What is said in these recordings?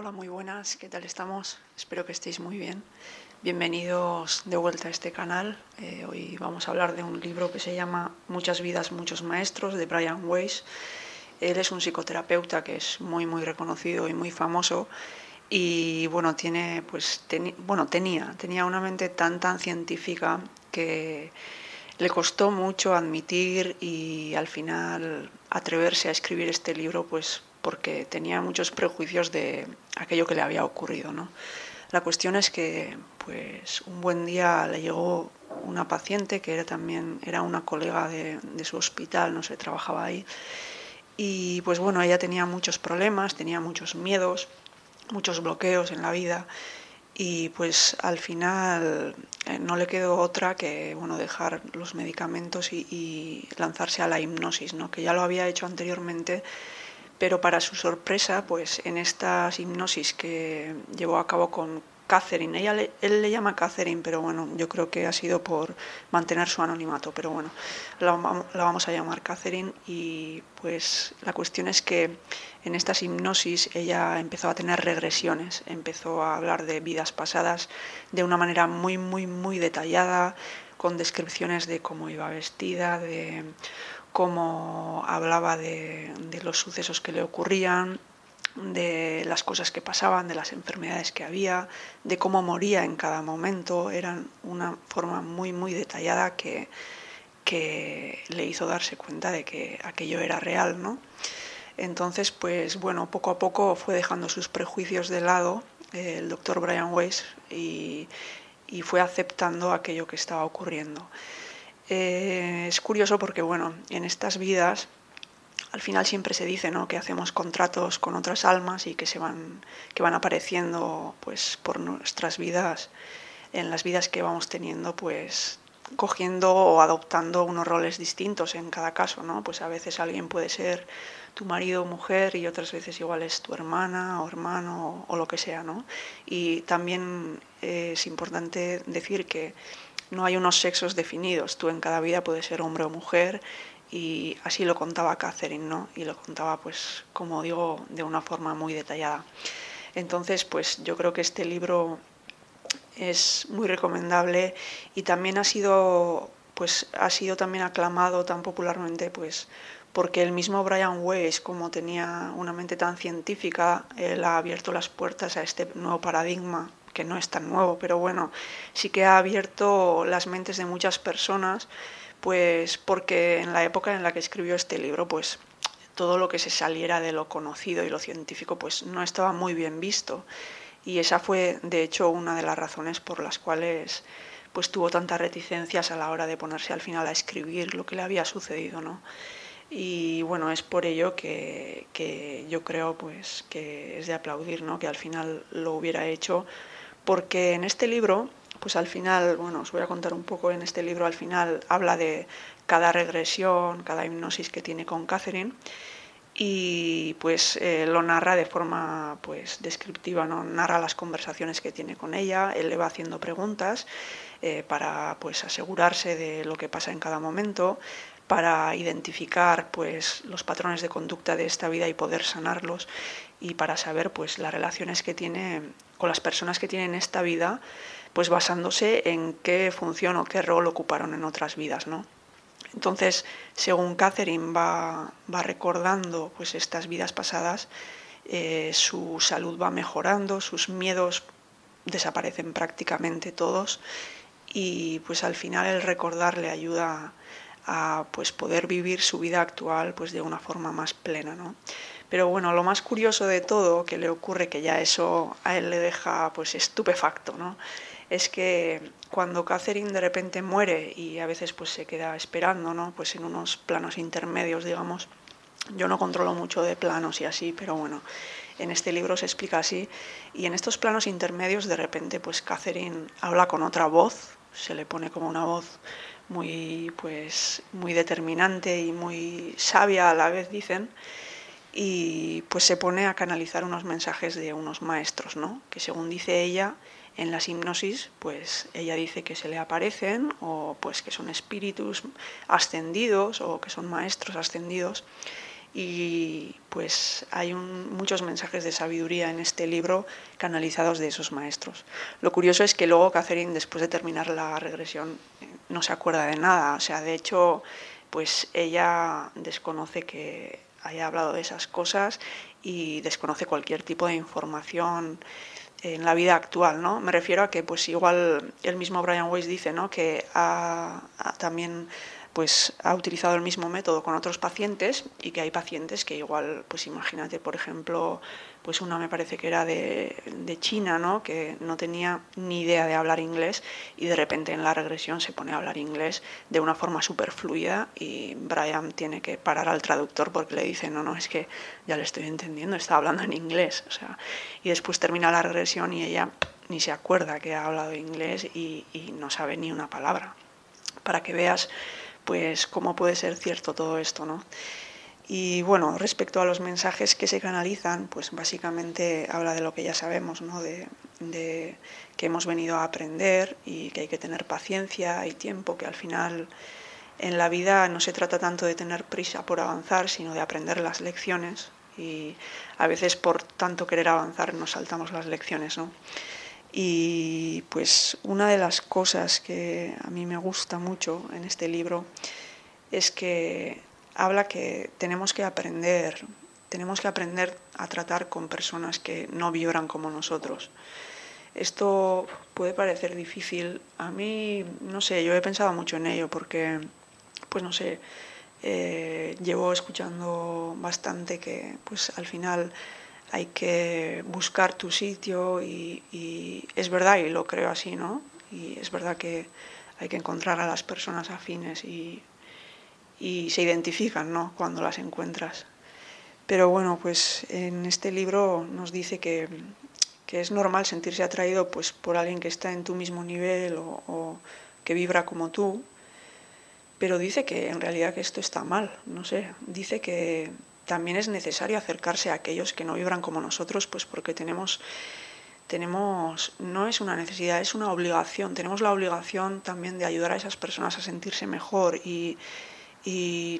Hola, muy buenas, ¿qué tal estamos? Espero que estéis muy bien. Bienvenidos de vuelta a este canal. Eh, hoy vamos a hablar de un libro que se llama Muchas vidas, muchos maestros, de Brian Weiss. Él es un psicoterapeuta que es muy, muy reconocido y muy famoso. Y bueno, tiene, pues, tenía, tenía una mente tan, tan científica que le costó mucho admitir y al final atreverse a escribir este libro, pues porque tenía muchos prejuicios de aquello que le había ocurrido. ¿no? La cuestión es que pues, un buen día le llegó una paciente que era también era una colega de, su hospital, no sé, trabajaba ahí. Y pues bueno, ella tenía muchos problemas, tenía muchos miedos, muchos bloqueos en la vida y pues al final eh, no le quedó otra que bueno dejar los medicamentos y, y, lanzarse a la hipnosis, ¿no? que ya lo había hecho anteriormente pero para su sorpresa, pues en estas hipnosis que llevó a cabo con Catherine, ella él le llama Catherine, pero bueno, yo creo que ha sido por mantener su anonimato, pero bueno, la, la vamos a llamar Catherine y pues la cuestión es que en estas hipnosis ella empezó a tener regresiones, empezó a hablar de vidas pasadas de una manera muy, muy, muy detallada, con descripciones de cómo iba vestida, de cómo hablaba de, los sucesos que le ocurrían, de las cosas que pasaban, de las enfermedades que había, de cómo moría en cada momento. Eran una forma muy, muy detallada que, que le hizo darse cuenta de que aquello era real, ¿no? Entonces, pues bueno, poco a poco fue dejando sus prejuicios de lado el doctor Brian Weiss y, y fue aceptando aquello que estaba ocurriendo. Eh, es curioso porque, bueno, en estas vidas al final siempre se dice ¿no? que hacemos contratos con otras almas y que se van que van apareciendo pues por nuestras vidas en las vidas que vamos teniendo pues cogiendo o adoptando unos roles distintos en cada caso no pues a veces alguien puede ser tu marido o mujer y otras veces igual es tu hermana o hermano o, o lo que sea no y también es importante decir que no hay unos sexos definidos, tú en cada vida puedes ser hombre o mujer y así lo contaba Catherine, ¿no? Y lo contaba, pues, como digo, de una forma muy detallada. Entonces, pues yo creo que este libro es muy recomendable y también ha sido, pues, ha sido también aclamado tan popularmente, pues, porque el mismo Brian Weiss, como tenía una mente tan científica, él ha abierto las puertas a este nuevo paradigma que no es tan nuevo, pero bueno, sí que ha abierto las mentes de muchas personas, pues porque en la época en la que escribió este libro, pues todo lo que se saliera de lo conocido y lo científico, pues no estaba muy bien visto. Y esa fue, de hecho, una de las razones por las cuales pues tuvo tantas reticencias a la hora de ponerse al final a escribir lo que le había sucedido, ¿no? Y bueno, es por ello que, que yo creo pues que es de aplaudir, ¿no? Que al final lo hubiera hecho porque en este libro, pues al final, bueno, os voy a contar un poco, en este libro al final habla de cada regresión, cada hipnosis que tiene con Catherine y pues eh, lo narra de forma pues descriptiva, ¿no? narra las conversaciones que tiene con ella, él le va haciendo preguntas eh, para pues asegurarse de lo que pasa en cada momento, para identificar pues los patrones de conducta de esta vida y poder sanarlos y para saber pues las relaciones que tiene con las personas que tienen esta vida pues basándose en qué función o qué rol ocuparon en otras vidas no entonces según Catherine va, va recordando pues estas vidas pasadas eh, su salud va mejorando sus miedos desaparecen prácticamente todos y pues al final el recordar le ayuda a pues poder vivir su vida actual pues de una forma más plena ¿no? pero bueno lo más curioso de todo que le ocurre que ya eso a él le deja pues estupefacto ¿no? es que cuando Catherine de repente muere y a veces pues se queda esperando ¿no? pues en unos planos intermedios digamos yo no controlo mucho de planos y así pero bueno en este libro se explica así y en estos planos intermedios de repente pues Catherine habla con otra voz se le pone como una voz muy, pues, muy determinante y muy sabia a la vez, dicen, y pues se pone a canalizar unos mensajes de unos maestros, ¿no? que según dice ella, en las hipnosis, pues ella dice que se le aparecen o pues que son espíritus ascendidos o que son maestros ascendidos y pues hay muchos mensajes de sabiduría en este libro canalizados de esos maestros. Lo curioso es que luego Catherine, después de terminar la regresión, no se acuerda de nada. O sea, de hecho, pues ella desconoce que haya hablado de esas cosas y desconoce cualquier tipo de información en la vida actual, ¿no? Me refiero a que, pues igual el mismo Brian Weiss dice, ¿no? Que también pues ha utilizado el mismo método con otros pacientes y que hay pacientes que igual, pues imagínate, por ejemplo, pues una me parece que era de, China, ¿no? que no tenía ni idea de hablar inglés y de repente en la regresión se pone a hablar inglés de una forma súper fluida y Brian tiene que parar al traductor porque le dice, no, no, es que ya le estoy entendiendo, está hablando en inglés. O sea, y después termina la regresión y ella ni se acuerda que ha hablado inglés y no sabe ni una palabra. Para que veas pues cómo puede ser cierto todo esto, ¿no? Y bueno, respecto a los mensajes que se canalizan, pues básicamente habla de lo que ya sabemos, ¿no? de, que hemos venido a aprender y que hay que tener paciencia y tiempo, que al final en la vida no se trata tanto de tener prisa por avanzar, sino de aprender las lecciones y a veces por tanto querer avanzar nos saltamos las lecciones, ¿no? Y pues una de las cosas que a mí me gusta mucho en este libro es que habla que tenemos que aprender, tenemos que aprender a tratar con personas que no vibran como nosotros. Esto puede parecer difícil. A mí, no sé, yo he pensado mucho en ello porque, pues no sé, eh, llevo escuchando bastante que pues al final hay que buscar tu sitio y, es verdad, y lo creo así, ¿no? Y es verdad que hay que encontrar a las personas afines y, se identifican, ¿no? Cuando las encuentras. Pero bueno, pues en este libro nos dice que, es normal sentirse atraído pues, por alguien que está en tu mismo nivel o, o que vibra como tú, pero dice que en realidad que esto está mal, no sé, dice que también es necesario acercarse a aquellos que no vibran como nosotros, pues porque tenemos, tenemos, no es una necesidad, es una obligación. Tenemos la obligación también de ayudar a esas personas a sentirse mejor y,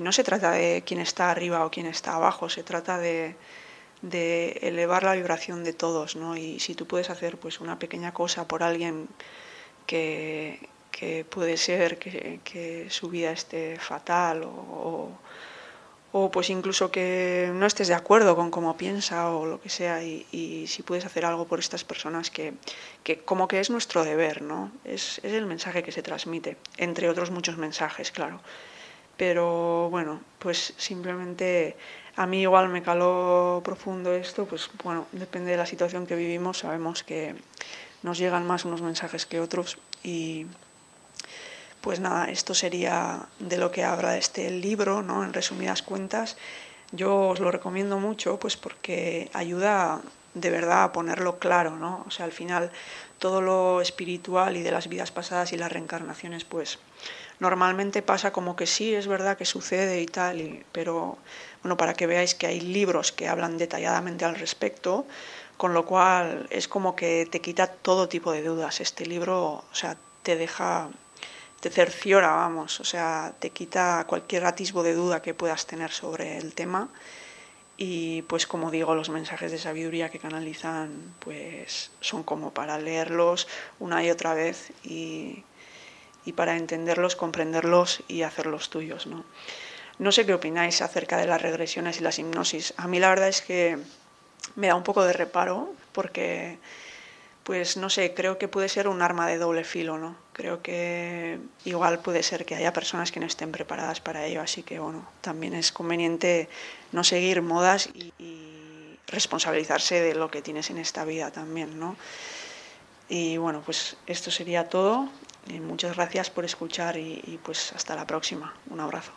no se trata de quién está arriba o quién está abajo, se trata de, elevar la vibración de todos, ¿no? Y si tú puedes hacer pues una pequeña cosa por alguien que, puede ser que, su vida esté fatal o o pues incluso que no estés de acuerdo con cómo piensa o lo que sea y, si puedes hacer algo por estas personas que, como que es nuestro deber, ¿no? Es, es, el mensaje que se transmite, entre otros muchos mensajes, claro. Pero bueno, pues simplemente a mí igual me caló profundo esto, pues bueno, depende de la situación que vivimos, sabemos que nos llegan más unos mensajes que otros y pues nada, esto sería de lo que habla este libro, ¿no? En resumidas cuentas, yo os lo recomiendo mucho, pues porque ayuda de verdad a ponerlo claro, ¿no? O sea, al final todo lo espiritual y de las vidas pasadas y las reencarnaciones, pues normalmente pasa como que sí, es verdad que sucede y tal, pero bueno, para que veáis que hay libros que hablan detalladamente al respecto, con lo cual es como que te quita todo tipo de dudas. Este libro, o sea, te deja te cerciora, vamos, o sea, te quita cualquier atisbo de duda que puedas tener sobre el tema y pues como digo, los mensajes de sabiduría que canalizan pues son como para leerlos una y otra vez y, y para entenderlos, comprenderlos y hacerlos tuyos, ¿no? No sé qué opináis acerca de las regresiones y las hipnosis. A mí la verdad es que me da un poco de reparo porque pues no sé, creo que puede ser un arma de doble filo, ¿no? Creo que igual puede ser que haya personas que no estén preparadas para ello, así que bueno, también es conveniente no seguir modas y, responsabilizarse de lo que tienes en esta vida también, ¿no? Y bueno, pues esto sería todo. muchas gracias por escuchar y pues hasta la próxima. Un abrazo.